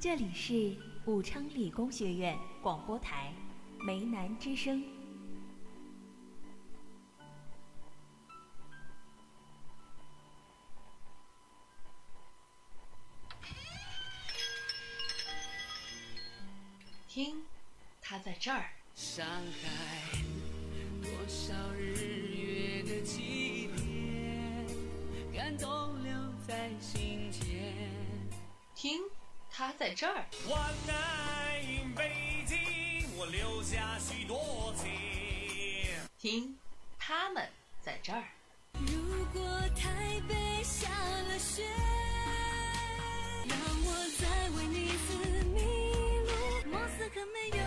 这里是武昌理工学院广播台梅南之声。听，他在这儿。上海，多少日月的起点，感动留在心间。听，他在这儿。我爱，北京，我留下许多情。听，他们在这儿。如果台北下了雪，让我再为你撕迷路。莫斯科没有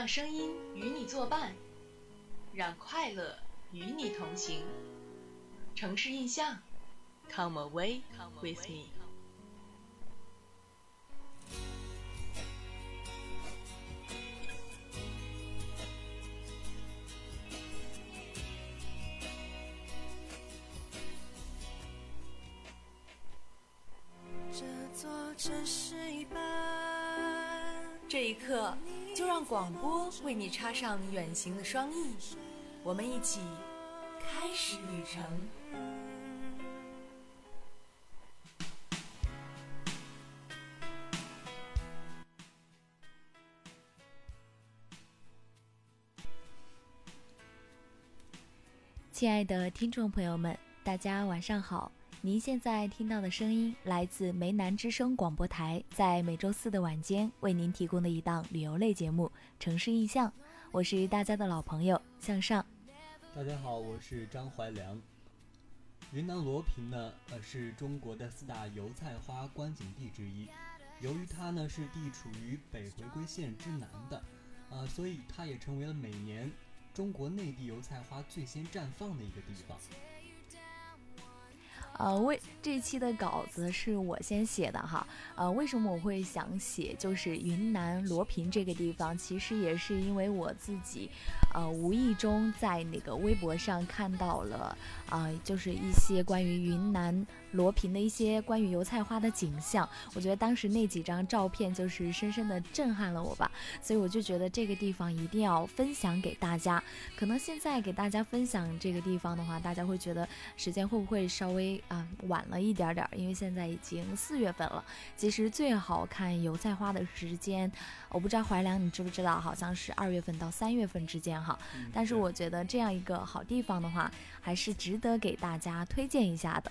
让声音与你作伴，让快乐与你同行。城市印象，Come away with me。就让广播为你插上远行的双翼，我们一起开始旅程。亲爱的听众朋友们，大家晚上好。您现在听到的声音来自梅南之声广播台，在每周四的晚间为您提供的一档旅游类节目《城市印象》，我是大家的老朋友向上。大家好，我是张怀良。云南罗平呢，呃，是中国的四大油菜花观景地之一。由于它呢是地处于北回归线之南的，呃，所以它也成为了每年中国内地油菜花最先绽放的一个地方。呃，为这一期的稿子是我先写的哈。呃，为什么我会想写就是云南罗平这个地方？其实也是因为我自己，呃，无意中在那个微博上看到了，啊、就是一些关于云南罗平的一些关于油菜花的景象。我觉得当时那几张照片就是深深的震撼了我吧，所以我就觉得这个地方一定要分享给大家。可能现在给大家分享这个地方的话，大家会觉得时间会不会稍微啊、晚了一点点儿？因为现在已经四月份了。其实最好看油菜花的时间，我不知道怀良你知不知道，好像是二月份到三月份之间哈。嗯但是我觉得这样一个好地方的话，还是值得给大家推荐一下的。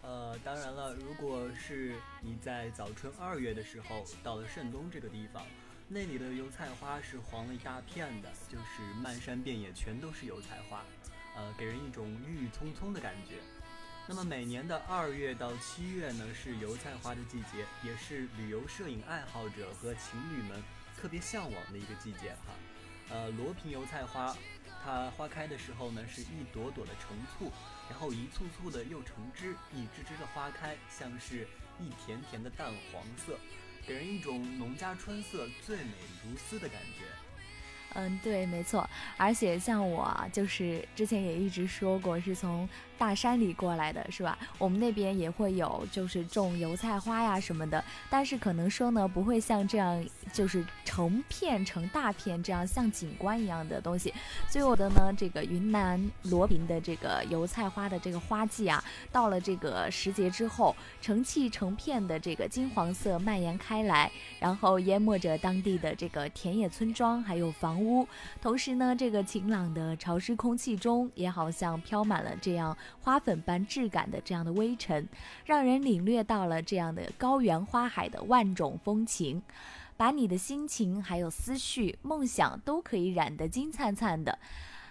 呃，当然了，如果是你在早春二月的时候到了盛东这个地方，那里的油菜花是黄了一大片的，就是漫山遍野全都是油菜花，呃，给人一种郁郁葱葱的感觉。那么每年的二月到七月呢，是油菜花的季节，也是旅游摄影爱好者和情侣们特别向往的一个季节哈。呃，罗平油菜花，它花开的时候呢，是一朵朵的成簇，然后一簇簇的又成枝，一枝枝的花开，像是一甜甜的淡黄色，给人一种农家春色最美如丝的感觉。嗯，对，没错。而且像我，就是之前也一直说过，是从大山里过来的，是吧？我们那边也会有，就是种油菜花呀什么的，但是可能说呢，不会像这样，就是成片成大片这样像景观一样的东西。所以我的呢，这个云南罗平的这个油菜花的这个花季啊，到了这个时节之后，成器成片的这个金黄色蔓延开来，然后淹没着当地的这个田野村庄还有房屋，同时呢，这个晴朗的潮湿空气中，也好像飘满了这样花粉般质感的这样的微尘，让人领略到了这样的高原花海的万种风情。把你的心情、还有思绪、梦想都可以染得金灿灿的。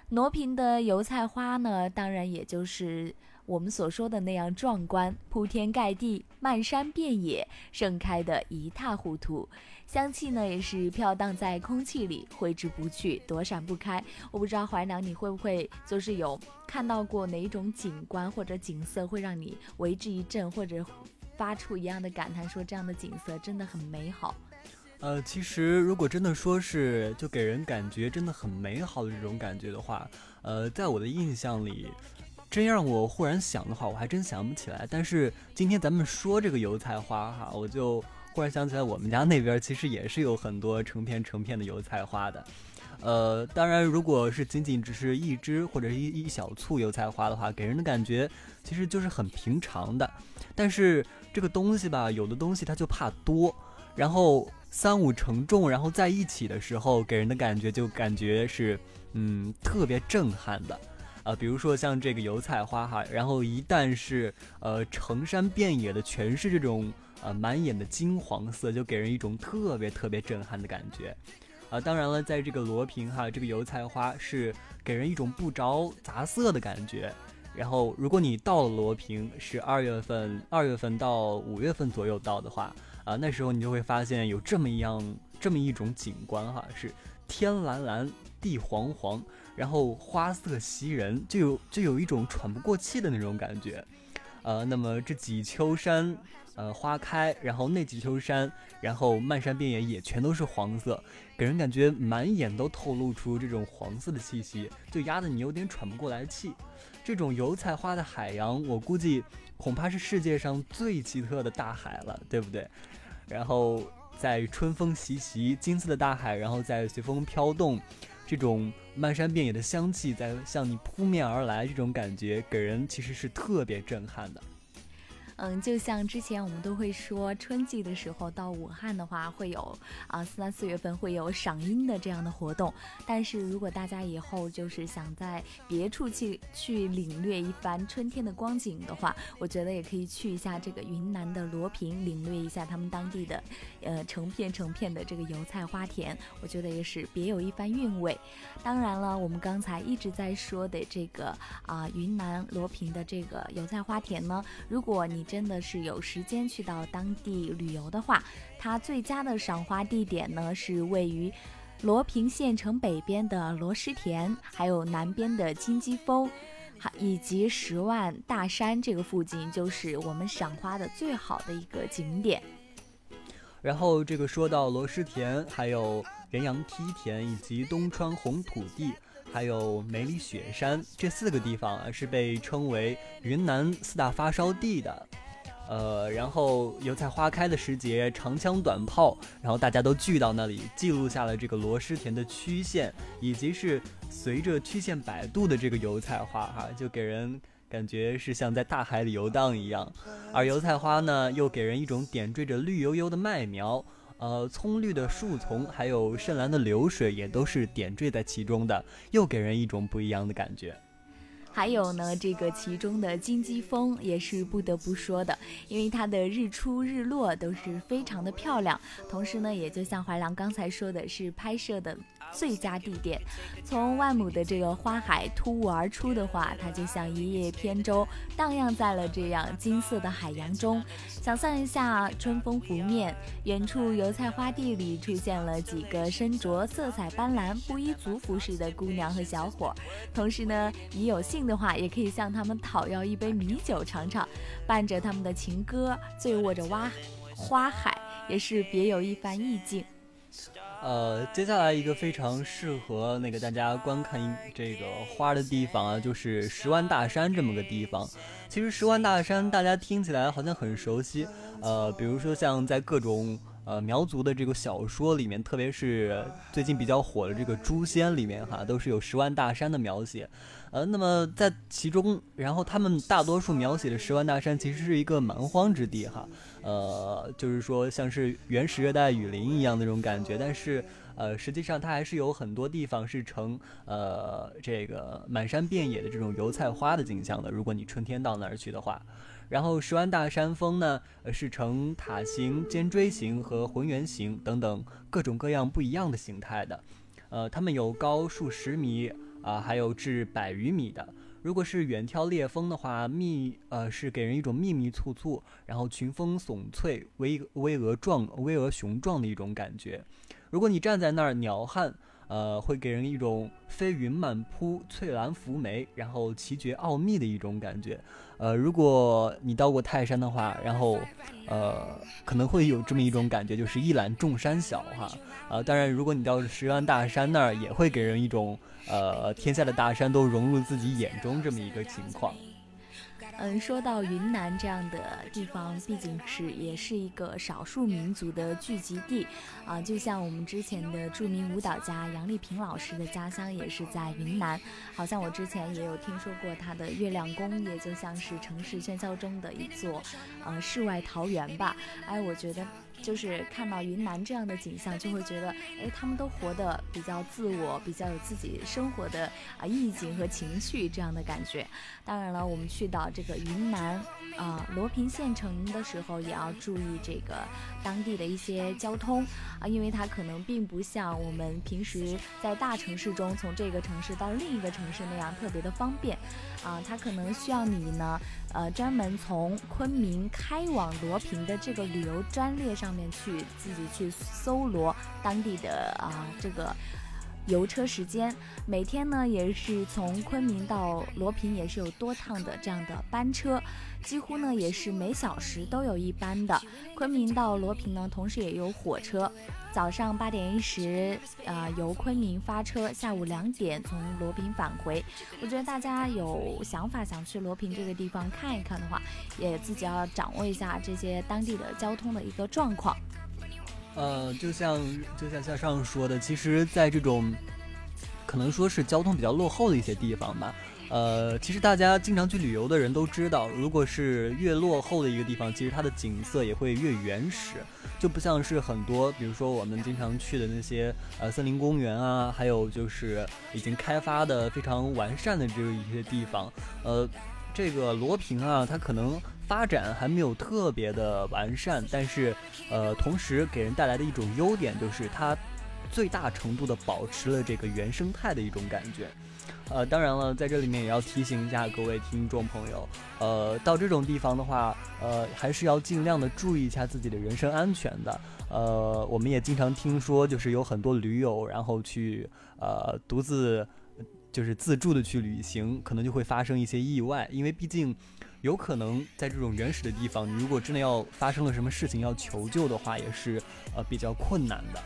罗平的油菜花呢，当然也就是我们所说的那样壮观，铺天盖地，漫山遍野，盛开的一塌糊涂。香气呢，也是飘荡在空气里，挥之不去，躲闪不开。我不知道怀良，你会不会就是有看到过哪一种景观或者景色，会让你为之一振，或者发出一样的感叹，说这样的景色真的很美好。呃，其实如果真的说是就给人感觉真的很美好的这种感觉的话，呃，在我的印象里，真让我忽然想的话，我还真想不起来。但是今天咱们说这个油菜花哈，我就。忽然想起来，我们家那边其实也是有很多成片成片的油菜花的，呃，当然，如果是仅仅只是一枝或者一一小簇油菜花的话，给人的感觉其实就是很平常的。但是这个东西吧，有的东西它就怕多，然后三五成众，然后在一起的时候，给人的感觉就感觉是嗯特别震撼的，呃，比如说像这个油菜花哈，然后一旦是呃成山遍野的全是这种。呃，满眼的金黄色就给人一种特别特别震撼的感觉，啊，当然了，在这个罗平哈，这个油菜花是给人一种不着杂色的感觉。然后，如果你到了罗平是二月份，二月份到五月份左右到的话，啊，那时候你就会发现有这么一样，这么一种景观哈，是天蓝蓝，地黄黄，然后花色袭人，就有就有一种喘不过气的那种感觉。呃，那么这几秋山。呃，花开，然后那几秋山，然后漫山遍野也全都是黄色，给人感觉满眼都透露出这种黄色的气息，就压得你有点喘不过来气。这种油菜花的海洋，我估计恐怕是世界上最奇特的大海了，对不对？然后在春风习习，金色的大海，然后在随风飘动，这种漫山遍野的香气在向你扑面而来，这种感觉给人其实是特别震撼的。嗯，就像之前我们都会说，春季的时候到武汉的话，会有啊三四月份会有赏樱的这样的活动。但是如果大家以后就是想在别处去去领略一番春天的光景的话，我觉得也可以去一下这个云南的罗平，领略一下他们当地的呃成片成片的这个油菜花田，我觉得也是别有一番韵味。当然了，我们刚才一直在说的这个啊云南罗平的这个油菜花田呢，如果你真的是有时间去到当地旅游的话，它最佳的赏花地点呢是位于罗平县城北边的罗师田，还有南边的金鸡峰，还以及十万大山这个附近，就是我们赏花的最好的一个景点。然后这个说到罗师田，还有元阳梯田以及东川红土地。还有梅里雪山这四个地方啊，是被称为云南四大发烧地的。呃，然后油菜花开的时节，长枪短炮，然后大家都聚到那里，记录下了这个罗师田的曲线，以及是随着曲线摆渡的这个油菜花，哈，就给人感觉是像在大海里游荡一样。而油菜花呢，又给人一种点缀着绿油油的麦苗。呃，葱绿的树丛，还有深蓝的流水，也都是点缀在其中的，又给人一种不一样的感觉。还有呢，这个其中的金鸡峰也是不得不说的，因为它的日出日落都是非常的漂亮，同时呢，也就像怀良刚才说的是拍摄的。最佳地点，从万亩的这个花海突兀而出的话，它就像一叶扁舟，荡漾在了这样金色的海洋中。想象一下，春风拂面，远处油菜花地里出现了几个身着色彩斑斓布依族服饰的姑娘和小伙。同时呢，你有幸的话，也可以向他们讨要一杯米酒尝尝，伴着他们的情歌，醉卧着蛙花海，也是别有一番意境。呃，接下来一个非常适合那个大家观看这个花的地方啊，就是十万大山这么个地方。其实十万大山大家听起来好像很熟悉，呃，比如说像在各种呃苗族的这个小说里面，特别是最近比较火的这个《诛仙》里面哈，都是有十万大山的描写。呃，那么在其中，然后他们大多数描写的十万大山其实是一个蛮荒之地哈，呃，就是说像是原始热带雨林一样的那种感觉，但是呃，实际上它还是有很多地方是呈呃这个满山遍野的这种油菜花的景象的。如果你春天到那儿去的话，然后十万大山峰呢，是呈塔形、尖锥形和浑圆形等等各种各样不一样的形态的，呃，它们有高数十米。啊，还有至百余米的，如果是远眺烈风的话，密呃是给人一种密密簇簇，然后群峰耸翠、巍巍峨壮、巍峨雄壮的一种感觉。如果你站在那儿鸟瞰。呃，会给人一种飞云满铺、翠兰浮眉，然后奇绝奥秘的一种感觉。呃，如果你到过泰山的话，然后，呃，可能会有这么一种感觉，就是一览众山小哈。啊，当然，如果你到石冈大山那儿，也会给人一种，呃，天下的大山都融入自己眼中这么一个情况。嗯，说到云南这样的地方，毕竟是也是一个少数民族的聚集地，啊，就像我们之前的著名舞蹈家杨丽萍老师的家乡也是在云南，好像我之前也有听说过她的月亮宫，也就像是城市喧嚣中的一座，呃，世外桃源吧。哎，我觉得。就是看到云南这样的景象，就会觉得，哎，他们都活得比较自我，比较有自己生活的啊意境和情趣这样的感觉。当然了，我们去到这个云南啊罗平县城的时候，也要注意这个当地的一些交通啊，因为它可能并不像我们平时在大城市中从这个城市到另一个城市那样特别的方便啊，它可能需要你呢。呃，专门从昆明开往罗平的这个旅游专列上面去自己去搜罗当地的啊这个游车时间，每天呢也是从昆明到罗平也是有多趟的这样的班车。几乎呢也是每小时都有一班的，昆明到罗平呢，同时也有火车，早上八点一十，呃，由昆明发车，下午两点从罗平返回。我觉得大家有想法想去罗平这个地方看一看的话，也自己要掌握一下这些当地的交通的一个状况。呃，就像就像像上说的，其实，在这种可能说是交通比较落后的一些地方吧。呃，其实大家经常去旅游的人都知道，如果是越落后的一个地方，其实它的景色也会越原始，就不像是很多，比如说我们经常去的那些呃森林公园啊，还有就是已经开发的非常完善的这个一些地方。呃，这个罗平啊，它可能发展还没有特别的完善，但是呃，同时给人带来的一种优点就是它最大程度的保持了这个原生态的一种感觉。呃，当然了，在这里面也要提醒一下各位听众朋友，呃，到这种地方的话，呃，还是要尽量的注意一下自己的人身安全的。呃，我们也经常听说，就是有很多驴友，然后去呃独自就是自助的去旅行，可能就会发生一些意外，因为毕竟有可能在这种原始的地方，你如果真的要发生了什么事情要求救的话，也是呃比较困难的。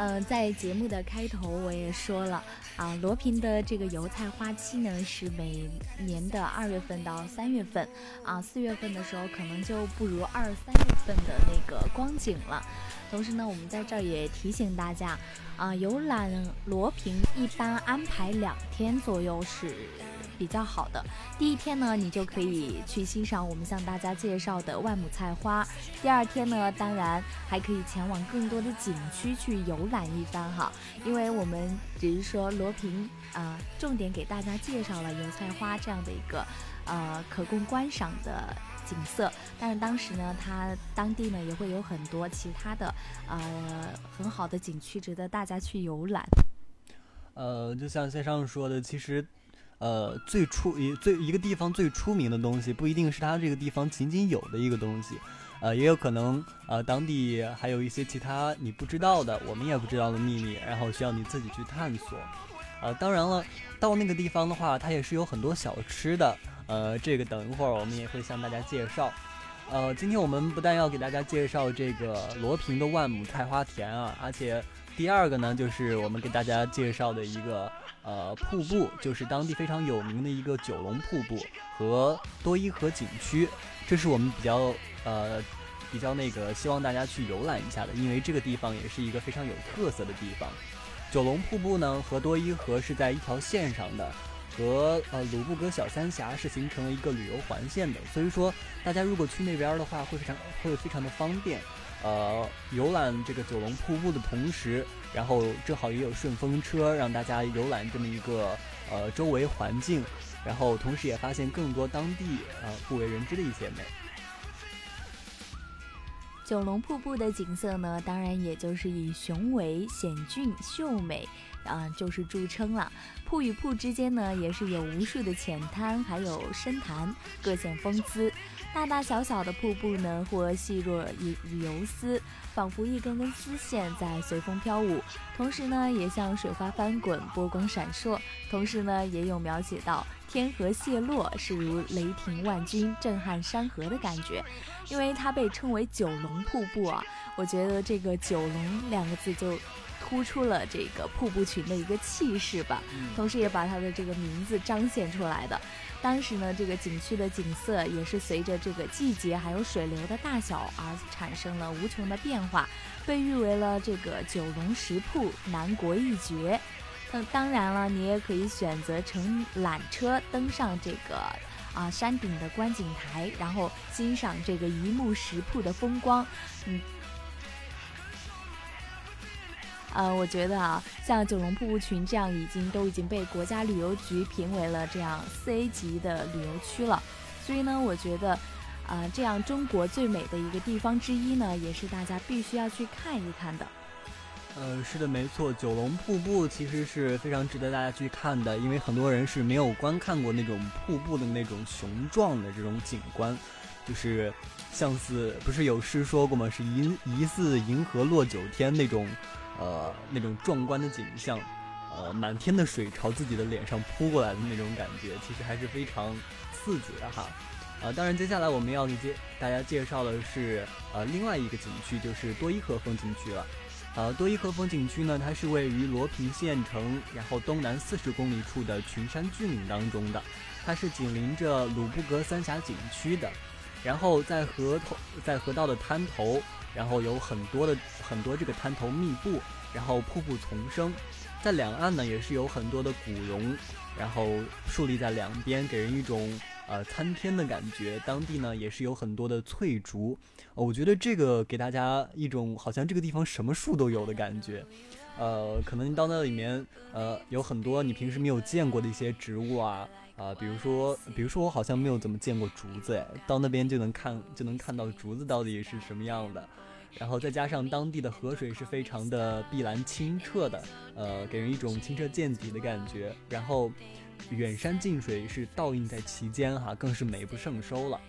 嗯，在节目的开头我也说了啊，罗平的这个油菜花期呢是每年的二月份到三月份啊，四月份的时候可能就不如二三月份的那个光景了。同时呢，我们在这儿也提醒大家啊，游览罗平一般安排两天左右是。比较好的第一天呢，你就可以去欣赏我们向大家介绍的万亩菜花。第二天呢，当然还可以前往更多的景区去游览一番哈。因为我们只是说罗平啊，重点给大家介绍了油菜花这样的一个呃可供观赏的景色。但是当时呢，它当地呢也会有很多其他的呃很好的景区值得大家去游览。呃，就像线上说的，其实。呃，最出一最一个地方最出名的东西，不一定是它这个地方仅仅有的一个东西，呃，也有可能呃当地还有一些其他你不知道的，我们也不知道的秘密，然后需要你自己去探索。呃，当然了，到那个地方的话，它也是有很多小吃的，呃，这个等一会儿我们也会向大家介绍。呃，今天我们不但要给大家介绍这个罗平的万亩菜花田啊，而且第二个呢，就是我们给大家介绍的一个。呃，瀑布就是当地非常有名的一个九龙瀑布和多伊河景区，这是我们比较呃比较那个希望大家去游览一下的，因为这个地方也是一个非常有特色的地方。九龙瀑布呢和多伊河是在一条线上的，和呃鲁布格小三峡是形成了一个旅游环线的，所以说大家如果去那边的话会非常会非常的方便。呃，游览这个九龙瀑布的同时，然后正好也有顺风车，让大家游览这么一个呃周围环境，然后同时也发现更多当地呃不为人知的一些美。九龙瀑布的景色呢，当然也就是以雄伟、险峻、秀美。啊就是著称了。瀑与瀑之间呢，也是有无数的浅滩，还有深潭，各显风姿。大大小小的瀑布呢，或细若游游丝，仿佛一根根丝线在随风飘舞；同时呢，也像水花翻滚，波光闪烁；同时呢，也有描写到天河泻落，是如雷霆万钧，震撼山河的感觉。因为它被称为九龙瀑布啊，我觉得这个“九龙”两个字就突出了这个瀑布群的一个气势吧，同时也把它的这个名字彰显出来的。当时呢，这个景区的景色也是随着这个季节还有水流的大小而产生了无穷的变化，被誉为了这个九龙石瀑，南国一绝。那当然了，你也可以选择乘缆车登上这个啊山顶的观景台，然后欣赏这个一目十瀑的风光。嗯。呃，我觉得啊，像九龙瀑布群这样，已经都已经被国家旅游局评为了这样四 A 级的旅游区了。所以呢，我觉得，啊，这样中国最美的一个地方之一呢，也是大家必须要去看一看的。呃，是的，没错，九龙瀑布其实是非常值得大家去看的，因为很多人是没有观看过那种瀑布的那种雄壮的这种景观，就是像似不是有诗说过吗？是疑疑似银河落九天那种。呃，那种壮观的景象，呃，满天的水朝自己的脸上扑过来的那种感觉，其实还是非常刺激的哈。啊，当然，接下来我们要给介大家介绍的是呃另外一个景区，就是多伊河风景区了。呃，多伊河风景区呢，它是位于罗平县城，然后东南四十公里处的群山峻岭当中的，它是紧邻着鲁布格三峡景区的，然后在河头，在河道的滩头。然后有很多的很多这个滩头密布，然后瀑布丛生，在两岸呢也是有很多的古榕，然后竖立在两边，给人一种呃参天的感觉。当地呢也是有很多的翠竹，我觉得这个给大家一种好像这个地方什么树都有的感觉。呃，可能到那里面呃有很多你平时没有见过的一些植物啊啊，比如说比如说我好像没有怎么见过竹子，哎，到那边就能看就能看到竹子到底是什么样的。然后再加上当地的河水是非常的碧蓝清澈的，呃，给人一种清澈见底的感觉。然后远山近水是倒映在其间，哈，更是美不胜收了。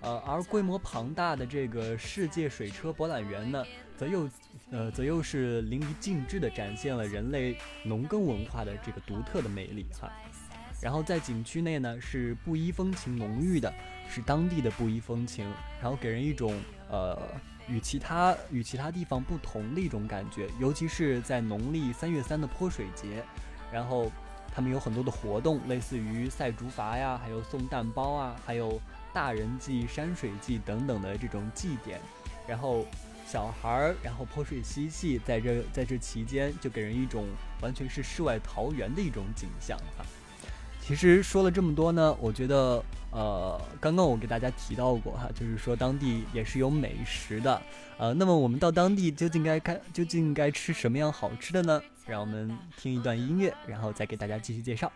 呃，而规模庞大的这个世界水车博览园呢，则又，呃，则又是淋漓尽致地展现了人类农耕文化的这个独特的魅力，哈。然后在景区内呢，是布依风情浓郁的，是当地的布依风情，然后给人一种，呃。与其他与其他地方不同的一种感觉，尤其是在农历三月三的泼水节，然后他们有很多的活动，类似于赛竹筏呀，还有送蛋包啊，还有大人祭、山水祭等等的这种祭典，然后小孩儿然后泼水嬉戏，在这在这期间就给人一种完全是世外桃源的一种景象哈。其实说了这么多呢，我觉得，呃，刚刚我给大家提到过哈，就是说当地也是有美食的，呃，那么我们到当地究竟该该究竟该吃什么样好吃的呢？让我们听一段音乐，然后再给大家继续介绍。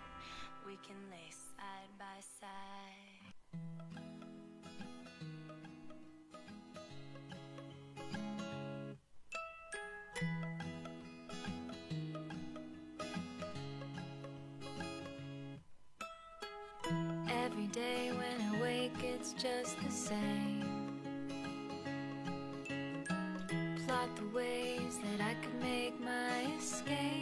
Just the same. Plot the ways that I could make my escape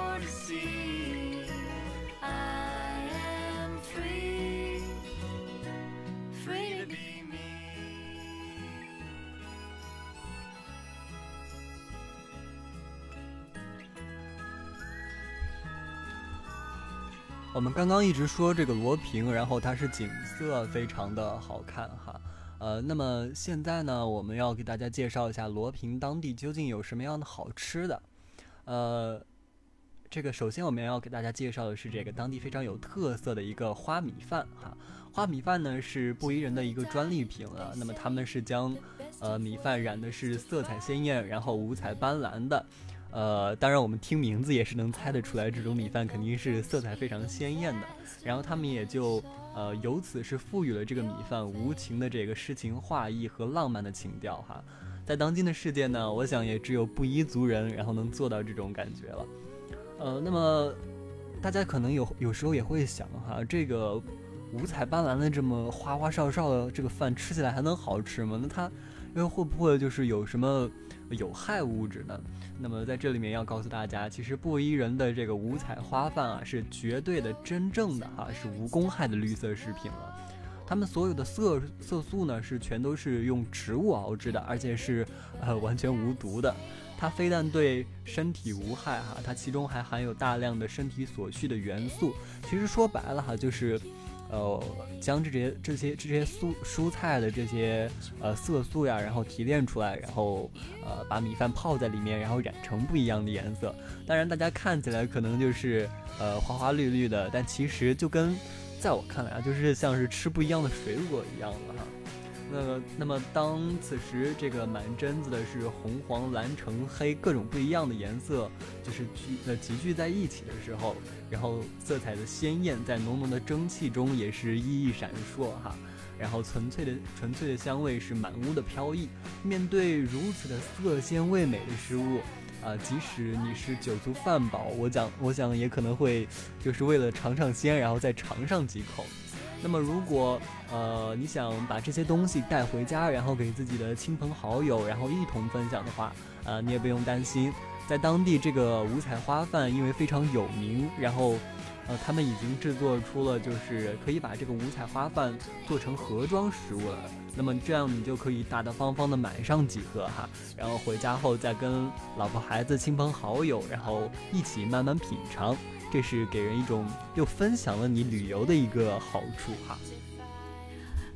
我们刚刚一直说这个罗平，然后它是景色非常的好看哈。呃，那么现在呢，我们要给大家介绍一下罗平当地究竟有什么样的好吃的。呃，这个首先我们要给大家介绍的是这个当地非常有特色的一个花米饭哈。花米饭呢是布依人的一个专利品了，那么他们是将呃米饭染的是色彩鲜艳，然后五彩斑斓的。呃，当然我们听名字也是能猜得出来，这种米饭肯定是色彩非常鲜艳的。然后他们也就呃由此是赋予了这个米饭无情的这个诗情画意和浪漫的情调哈。在当今的世界呢，我想也只有布依族人然后能做到这种感觉了。呃，那么大家可能有有时候也会想哈，这个五彩斑斓的这么花花哨哨的这个饭吃起来还能好吃吗？那它又会不会就是有什么有害物质呢？那么在这里面要告诉大家，其实布依人的这个五彩花饭啊，是绝对的、真正的哈、是无公害的绿色食品了。他们所有的色色素呢，是全都是用植物熬制的，而且是呃完全无毒的。它非但对身体无害哈，它其中还含有大量的身体所需的元素。其实说白了哈，就是。呃，将这些这些这些蔬蔬菜的这些呃色素呀，然后提炼出来，然后呃把米饭泡在里面，然后染成不一样的颜色。当然，大家看起来可能就是呃花花绿绿的，但其实就跟在我看来啊，就是像是吃不一样的水果一样的哈。那么，那么当此时这个满榛子的是红、黄、蓝、橙、黑各种不一样的颜色，就是聚呃集聚在一起的时候，然后色彩的鲜艳在浓浓的蒸汽中也是熠熠闪烁哈，然后纯粹的纯粹的香味是满屋的飘逸。面对如此的色鲜味美的食物，啊、即使你是酒足饭饱，我讲我想也可能会就是为了尝尝鲜，然后再尝上几口。那么，如果呃你想把这些东西带回家，然后给自己的亲朋好友，然后一同分享的话，呃，你也不用担心，在当地这个五彩花饭因为非常有名，然后呃他们已经制作出了就是可以把这个五彩花饭做成盒装食物了。那么这样你就可以大大方方的买上几盒哈，然后回家后再跟老婆孩子、亲朋好友，然后一起慢慢品尝。这是给人一种又分享了你旅游的一个好处哈。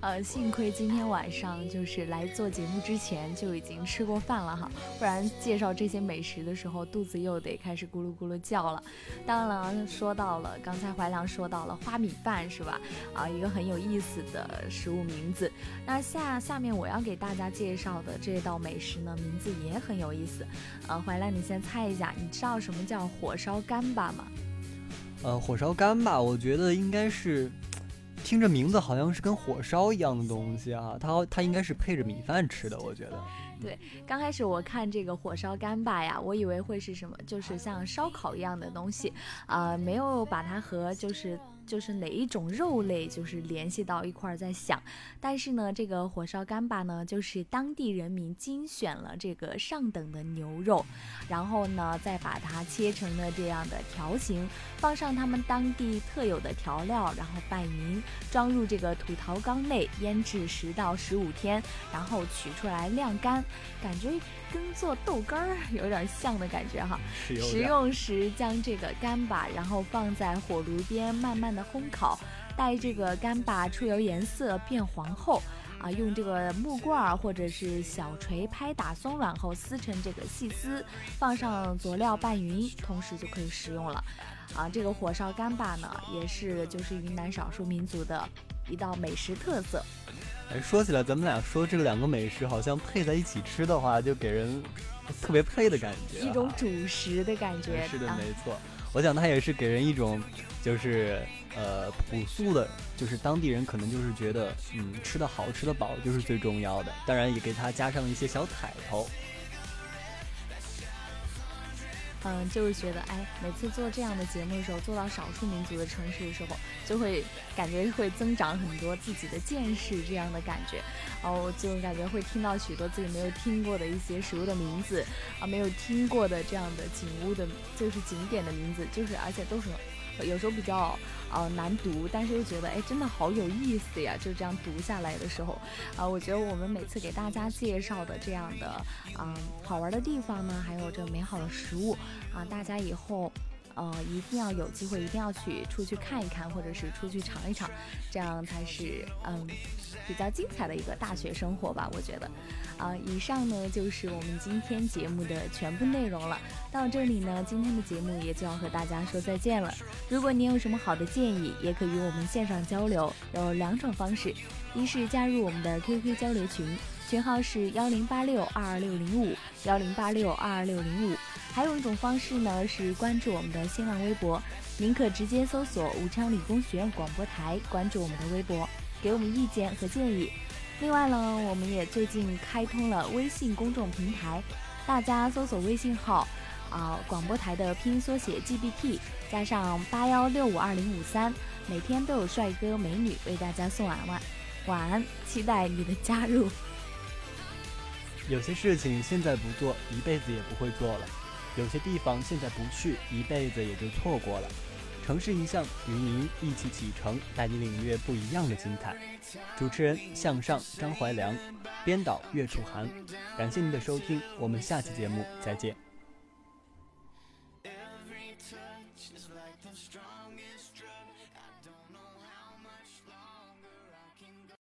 呃，幸亏今天晚上就是来做节目之前就已经吃过饭了哈，不然介绍这些美食的时候肚子又得开始咕噜咕噜叫了。当然了，说到了刚才怀良说到了花米饭是吧？啊，一个很有意思的食物名字。那下下面我要给大家介绍的这道美食呢，名字也很有意思。呃，怀良，你先猜一下，你知道什么叫火烧干巴吗？呃，火烧干吧，我觉得应该是。听着名字好像是跟火烧一样的东西啊，它它应该是配着米饭吃的，我觉得。对，刚开始我看这个火烧干巴呀，我以为会是什么，就是像烧烤一样的东西，啊，没有把它和就是。就是哪一种肉类，就是联系到一块儿在想，但是呢，这个火烧干巴呢，就是当地人民精选了这个上等的牛肉，然后呢，再把它切成了这样的条形，放上他们当地特有的调料，然后拌匀，装入这个土陶缸内腌制十到十五天，然后取出来晾干，感觉。跟做豆干儿有点像的感觉哈。食用时将这个干巴，然后放在火炉边慢慢的烘烤，待这个干巴出油颜色变黄后，啊，用这个木棍儿或者是小锤拍打松软后撕成这个细丝，放上佐料拌匀，同时就可以食用了。啊，这个火烧干巴呢，也是就是云南少数民族的一道美食特色。哎，说起来，咱们俩说这两个美食，好像配在一起吃的话，就给人特别配的感觉，一种主食的感觉。是的，没错。我想它也是给人一种，就是呃朴素的，就是当地人可能就是觉得，嗯，吃的好，吃的饱就是最重要的。当然，也给它加上一些小彩头。嗯，就是觉得，哎，每次做这样的节目的时候，做到少数民族的城市的时候，就会感觉会增长很多自己的见识，这样的感觉，然后就感觉会听到许多自己没有听过的一些食物的名字，啊，没有听过的这样的景物的，就是景点的名字，就是而且都是。有时候比较呃难读，但是又觉得哎真的好有意思呀！就这样读下来的时候，啊，我觉得我们每次给大家介绍的这样的嗯好玩的地方呢，还有这美好的食物啊，大家以后。呃，一定要有机会，一定要去出去看一看，或者是出去尝一尝，这样才是嗯比较精彩的一个大学生活吧，我觉得。啊，以上呢就是我们今天节目的全部内容了。到这里呢，今天的节目也就要和大家说再见了。如果您有什么好的建议，也可以与我们线上交流，有两种方式：一是加入我们的 QQ 交流群，群号是幺零八六二二六零五幺零八六二二六零五。还有一种方式呢，是关注我们的新浪微博，您可直接搜索“武昌理工学院广播台”，关注我们的微博，给我们意见和建议。另外呢，我们也最近开通了微信公众平台，大家搜索微信号啊，广播台的拼音缩写 GBT 加上八幺六五二零五三，每天都有帅哥美女为大家送晚安，晚安，期待你的加入。有些事情现在不做，一辈子也不会做了。有些地方现在不去，一辈子也就错过了。城市印象与您一起启程，带你领略不一样的精彩。主持人向上张怀良，编导岳楚涵。感谢您的收听，我们下期节目再见。